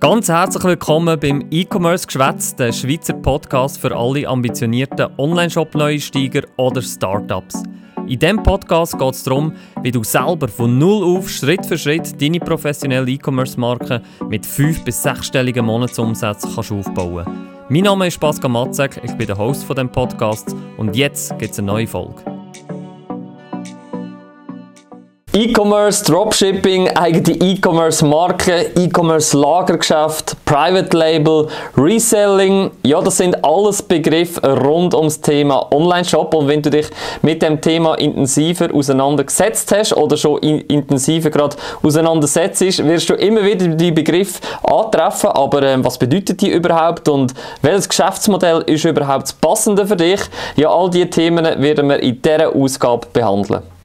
Ganz herzlich willkommen beim E-Commerce Geschwätz, der Schweizer Podcast für alle ambitionierten Online-Shop-Neusteiger oder Startups. In diesem Podcast geht es darum, wie du selber von Null auf Schritt für Schritt deine professionelle E-Commerce-Marke mit 5- bis 6-stelligen Monatsumsätzen kannst aufbauen Mein Name ist Pascal Matzek, ich bin der Host von dem Podcast und jetzt gibt es eine neue Folge. E-Commerce, Dropshipping, eigene E-Commerce-Marke, E-Commerce-Lagergeschäft, Private Label, Reselling. Ja, das sind alles Begriffe rund ums Thema Online-Shop. Und wenn du dich mit dem Thema intensiver auseinandergesetzt hast oder schon in intensiver gerade auseinandersetzt, wirst du immer wieder die Begriffe antreffen. Aber ähm, was bedeutet die überhaupt und welches Geschäftsmodell ist überhaupt das passende für dich? Ja, all diese Themen werden wir in dieser Ausgabe behandeln.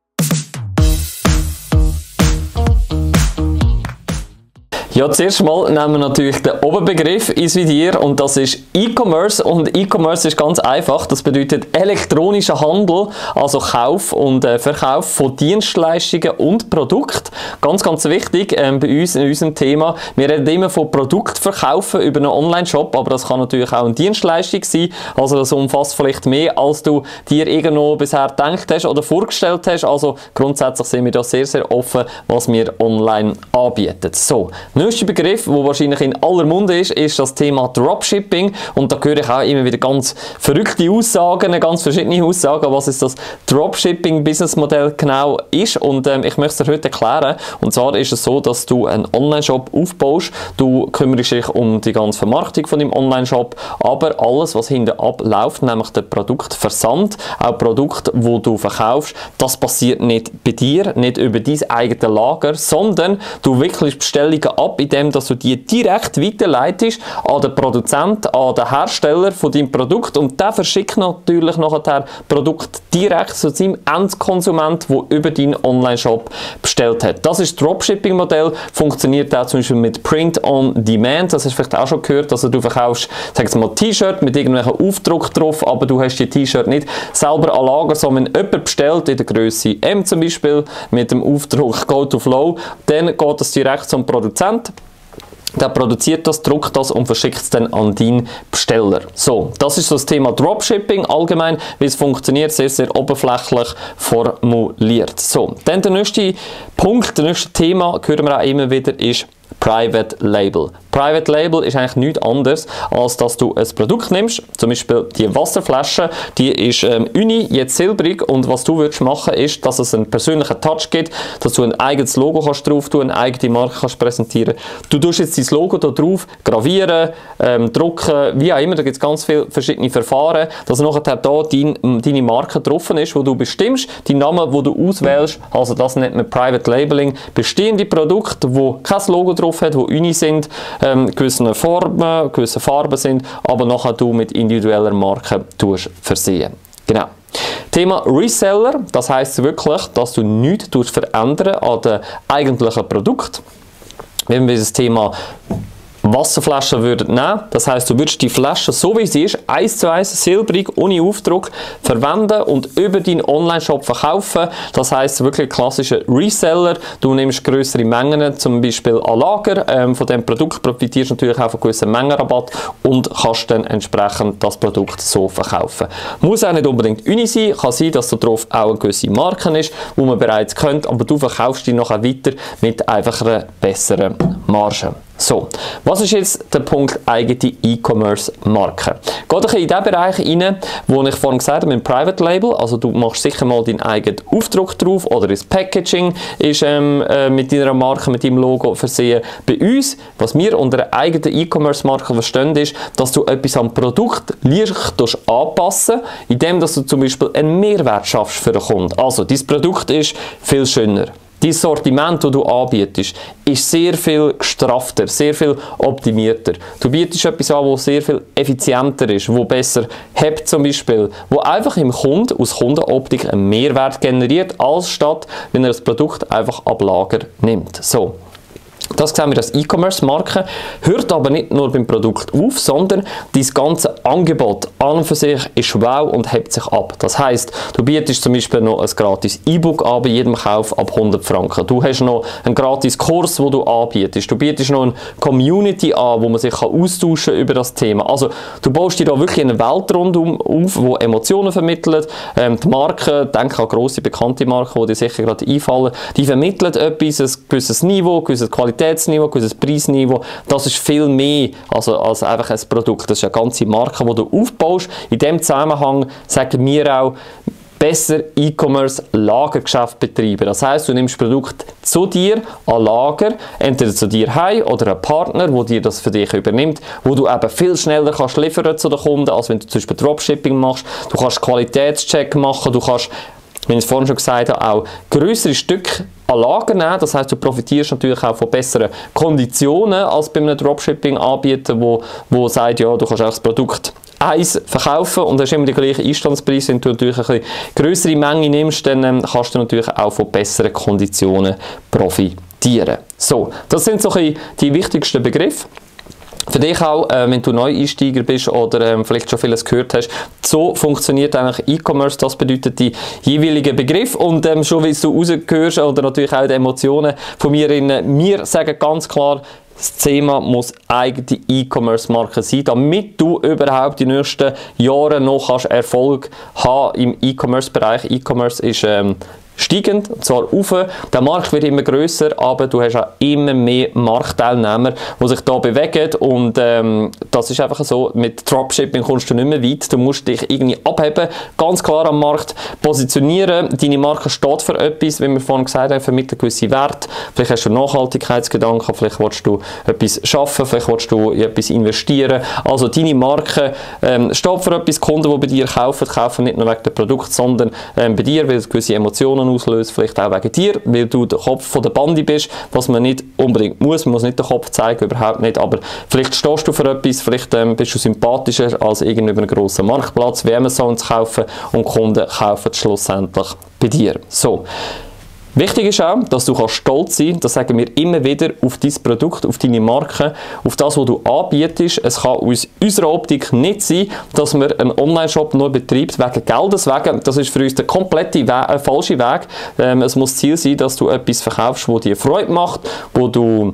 Ja, zuerst mal nehmen wir natürlich den Oberbegriff ins Visier und das ist E-Commerce und E-Commerce ist ganz einfach. Das bedeutet elektronischer Handel, also Kauf und äh, Verkauf von Dienstleistungen und Produkten. Ganz, ganz wichtig ähm, bei uns in unserem Thema. Wir reden immer von Produktverkaufen über einen Online-Shop, aber das kann natürlich auch eine Dienstleistung sein. Also das umfasst vielleicht mehr, als du dir irgendwo bisher gedacht hast oder vorgestellt hast. Also grundsätzlich sind wir da sehr, sehr offen, was wir online anbieten. So, neueste Begriff, der wahrscheinlich in aller Munde ist, ist das Thema Dropshipping. Und da höre ich auch immer wieder ganz verrückte Aussagen, ganz verschiedene Aussagen, was ist das Dropshipping-Businessmodell genau ist. Und ähm, ich möchte es dir heute erklären. Und zwar ist es so, dass du einen Online-Shop aufbaust. Du kümmerst dich um die ganze Vermarktung von deinem Online-Shop, aber alles, was hinten abläuft, nämlich der Produktversand, auch Produkte, wo du verkaufst, das passiert nicht bei dir, nicht über dein eigenes Lager, sondern du wickelst Bestellungen ab ab, indem dass du die direkt weiterleitest an den Produzenten, an den Hersteller von deinem Produkt. Und der verschickt natürlich nachher das Produkt direkt zu seinem Endkonsument, der über deinen Online-Shop bestellt hat. Das ist Dropshipping-Modell, funktioniert auch zum Beispiel mit Print on Demand, das hast du vielleicht auch schon gehört, also du verkaufst, sagst mal, T-Shirt mit irgendwelchen Aufdruck drauf, aber du hast die T-Shirt nicht selber an Lager, sondern jemand bestellt, in der Größe M zum Beispiel, mit dem Aufdruck Go to Flow, dann geht das direkt zum Produzenten der produziert das, druckt das und verschickt es dann an den Besteller. So, das ist das Thema Dropshipping allgemein, wie es funktioniert, sehr, sehr oberflächlich formuliert. So, dann der nächste Punkt, der nächste Thema, hören wir auch immer wieder, ist Private Label. Private Label ist eigentlich nichts anderes, als dass du ein Produkt nimmst, zum Beispiel die Wasserflasche, die ist ähm, uni, jetzt silbrig und was du würdest machen ist, dass es einen persönlichen Touch gibt, dass du ein eigenes Logo kannst drauf tun, eine eigene Marke kannst präsentieren. Du tust jetzt dein Logo da drauf gravieren, ähm, drucken, wie auch immer, da gibt es ganz viele verschiedene Verfahren, dass nachher da dein, deine Marke drauf ist, wo du bestimmst, die Namen, wo du auswählst, also das nennt man Private Labeling, bestehende Produkte, wo kein Logo drauf hat, wo uni sind, ähm, gewisse Formen, gewisse Farben sind, aber nachher du mit individueller Marke tust versehen. Genau. Thema Reseller, das heißt wirklich, dass du nichts verändern an dem eigentlichen Produkt. Wenn wir das Thema Wasserflasche würden nehmen. Das heißt, du würdest die Flasche so wie sie ist, eins zu eins, silbrig, ohne Aufdruck, verwenden und über deinen Online-Shop verkaufen. Das heißt wirklich klassischer Reseller. Du nimmst größere Mengen, zum Beispiel an Lager. Ähm, von dem Produkt profitierst du natürlich auch von gewissen Mengenrabatt und kannst dann entsprechend das Produkt so verkaufen. Muss auch nicht unbedingt uni sein, kann sein, dass da drauf auch eine gewisse Marke ist, wo man bereits kennt, aber du verkaufst die nachher weiter mit einfach einer besseren Marge. So, was ist jetzt der Punkt eigene E-Commerce-Marke? Geht in den Bereich rein, wo ich vorhin gesagt habe, mit dem Private Label, also du machst sicher mal deinen eigenen Aufdruck drauf oder das Packaging ist ähm, äh, mit deiner Marke, mit deinem Logo versehen. Bei uns, was wir unter einer eigenen E-Commerce-Marke verstehen, ist, dass du etwas am Produkt leicht anpassen indem dass du zum Beispiel einen Mehrwert schaffst für den Kunden. Also, dein Produkt ist viel schöner Dein Sortiment, das du anbietest, ist sehr viel gestrafter, sehr viel optimierter. Du bietest etwas an, das sehr viel effizienter ist, wo besser hebt zum Beispiel, wo einfach im Kunden aus Kundenoptik einen Mehrwert generiert, als statt, wenn er das Produkt einfach ab Lager nimmt. So. Das sehen wir als E-Commerce-Marke, hört aber nicht nur beim Produkt auf, sondern das ganze Angebot an und für sich ist wow und hebt sich ab. Das heißt, du bietest zum Beispiel noch ein gratis E-Book an bei jedem Kauf ab 100 Franken. Du hast noch einen gratis Kurs, wo du anbietest. Du bietest noch eine Community an, wo man sich kann austauschen über das Thema. Also du baust dir da wirklich eine Welt rundum auf, wo Emotionen vermittelt. Ähm, die Marken, denke an grosse bekannte Marken, die dir sicher gerade einfallen, die vermitteln etwas, ein gewisses Niveau, ein gewisses Qualität Qualitätsniveau, ein gewisses Preisniveau. Das ist viel mehr also, als einfach ein Produkt. Das ist eine ganze Marke, die du aufbaust. In dem Zusammenhang sagen wir auch, besser E-Commerce Lagergeschäft betreiben. Das heißt, du nimmst Produkt zu dir an Lager, entweder zu dir heim oder einen Partner, wo dir das für dich übernimmt, wo du eben viel schneller kannst liefern zu den Kunden, als wenn du zum Beispiel Dropshipping machst. Du kannst Qualitätscheck machen, du kannst wie ich es vorhin schon gesagt habe, auch größere Stücke an Lager nehmen. Das heißt, du profitierst natürlich auch von besseren Konditionen als bei einem Dropshipping-Anbieter, wo, wo sagt, ja, du kannst auch das Produkt eins verkaufen und hast immer den gleichen Einstandspreis. Wenn du natürlich eine größere Menge nimmst, dann ähm, kannst du natürlich auch von besseren Konditionen profitieren. So, das sind so die wichtigsten Begriffe. Für dich auch, äh, wenn du Neueinsteiger bist oder ähm, vielleicht schon vieles gehört hast, so funktioniert eigentlich E-Commerce. Das bedeutet die jeweiligen Begriff und ähm, schon wie du rausgehörst oder natürlich auch die Emotionen von mir, in, wir sagen ganz klar, das Thema muss eigene E-Commerce-Marke sein, damit du überhaupt die nächsten Jahre noch Erfolg haben im E-Commerce-Bereich. E-Commerce ist ähm, steigend, zwar auf. Der Markt wird immer größer, aber du hast auch immer mehr Marktteilnehmer, die sich da bewegen. Und ähm, das ist einfach so, mit Dropshipping kommst du nicht mehr weit, du musst dich irgendwie abheben, ganz klar am Markt positionieren, deine Marke steht für etwas, wie wir vorhin gesagt haben, vermittelt gewisse Wert, vielleicht hast du Nachhaltigkeitsgedanken, vielleicht willst du etwas schaffen, vielleicht willst du in etwas investieren, also deine Marke ähm, steht für etwas, Kunden, die bei dir kaufen, kaufen nicht nur wegen dem Produkt, sondern ähm, bei dir, weil es gewisse Emotionen Emotionen auslöst, vielleicht auch wegen dir, weil du der Kopf von der Bande bist, was man nicht unbedingt muss, man muss nicht den Kopf zeigen, überhaupt nicht, aber vielleicht stehst du für etwas, vielleicht ähm, bist du sympathischer als irgendein einen grossen Marktplatz wie Amazon zu kaufen und Kunden kaufen schlussendlich bei dir. So. Wichtig ist auch, dass du stolz sein kannst, das sagen wir immer wieder, auf dein Produkt, auf deine Marke, auf das, was du anbietest. Es kann aus unserer Optik nicht sein, dass man einen Online-Shop nur betreibt wegen Geldes wegen. Das ist für uns der komplette We äh, falsche Weg. Ähm, es muss Ziel sein, dass du etwas verkaufst, wo dir Freude macht, wo du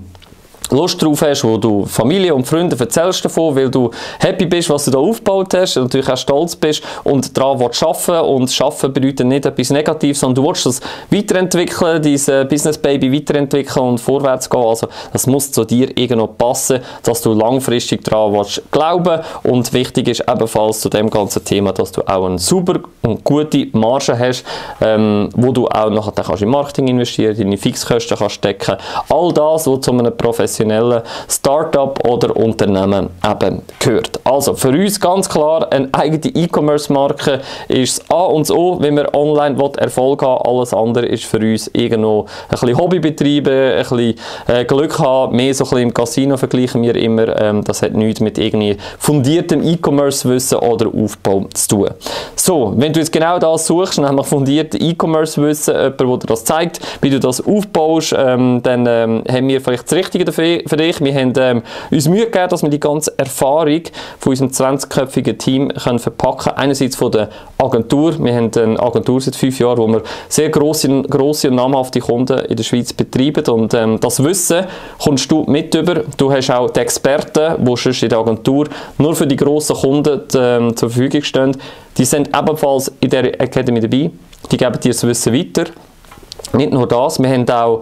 Lust drauf hast, wo du Familie und Freunde erzählst davon, weil du happy bist, was du da aufgebaut hast, natürlich auch stolz bist und daran willst arbeiten und arbeiten bedeutet nicht etwas Negatives, sondern du willst das weiterentwickeln, dein Business Baby weiterentwickeln und vorwärts gehen, also das muss zu dir irgendwo passen, dass du langfristig daran willst glauben und wichtig ist ebenfalls zu dem ganzen Thema, dass du auch eine super und gute Marge hast, ähm, wo du auch nachher kannst in Marketing investieren, deine Fixkosten kannst decken, all das, was zu einem professionellen professionellen Startup oder Unternehmen eben gehört. Also für uns ganz klar, eine eigene E-Commerce-Marke ist das A und das O, wenn wir online Erfolg haben Alles andere ist für uns irgendwo ein bisschen Hobby betreiben, ein bisschen äh, Glück haben, mehr so ein bisschen im Casino vergleichen wir immer. Ähm, das hat nichts mit irgendwie fundiertem E-Commerce-Wissen oder Aufbau zu tun. So, wenn du jetzt genau das suchst, nämlich fundierte E-Commerce-Wissen, jemand, der dir das zeigt, wie du das aufbaust, ähm, dann ähm, haben wir vielleicht das Richtige dafür für dich. Wir haben ähm, uns Mühe gegeben, dass wir die ganze Erfahrung von unserem 20-köpfigen Team können verpacken. Einerseits von der Agentur. Wir haben eine Agentur seit fünf Jahren, wo wir sehr grosse, grosse und namhafte Kunden in der Schweiz betreiben. Und ähm, das Wissen kommst du mit über. Du hast auch die Experten, die sonst in der Agentur nur für die grossen Kunden ähm, zur Verfügung stehen. Die sind ebenfalls in der Academy dabei. Die geben dir das Wissen weiter. Nicht nur das, wir haben auch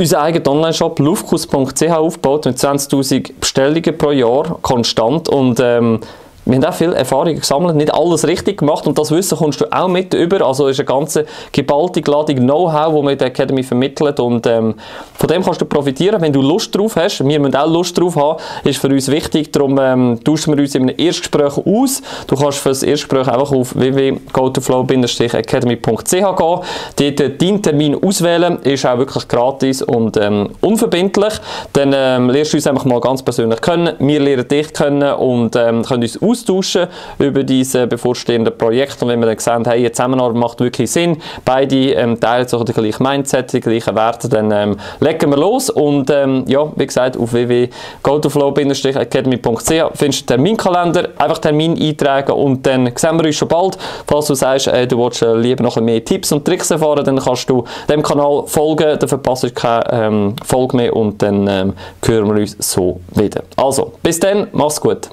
unseren eigenen Online-Shop lufkus.ch aufgebaut mit 20'000 Bestellungen pro Jahr, konstant. Und ähm, wir haben auch viel Erfahrung gesammelt, nicht alles richtig gemacht und das Wissen kommst du auch mit über. Also ist eine ganze geballte Ladung Know-how, das wir in der Academy vermittelt und ähm, von dem kannst du profitieren, wenn du Lust drauf hast. Wir müssen auch Lust drauf haben, ist für uns wichtig, darum ähm, tauschen wir uns in einem Erstgespräch aus. Du kannst für das Erstgespräch einfach auf www.gotoflow-academy.ch gehen, dort deinen Termin auswählen, ist auch wirklich gratis und ähm, unverbindlich. Dann ähm, lernst du uns einfach mal ganz persönlich kennen, wir lernen dich kennen und ähm, können uns austauschen über diese bevorstehenden Projekte. Und wenn wir dann sehen, hey, die Zusammenarbeit macht wirklich Sinn, beide ähm, teilen so den gleichen Mindset, die gleichen Werte, dann ähm, legen wir los. Und ähm, ja, wie gesagt, auf www.gotoflow-academy.ch findest du den Terminkalender, einfach Termin eintragen und dann sehen wir uns schon bald. Falls du sagst, äh, du willst äh, lieber noch ein mehr Tipps und Tricks erfahren, dann kannst du dem Kanal folgen, dann verpasst du keine ähm, Folge mehr und dann ähm, hören wir uns so wieder. Also, bis dann, mach's gut.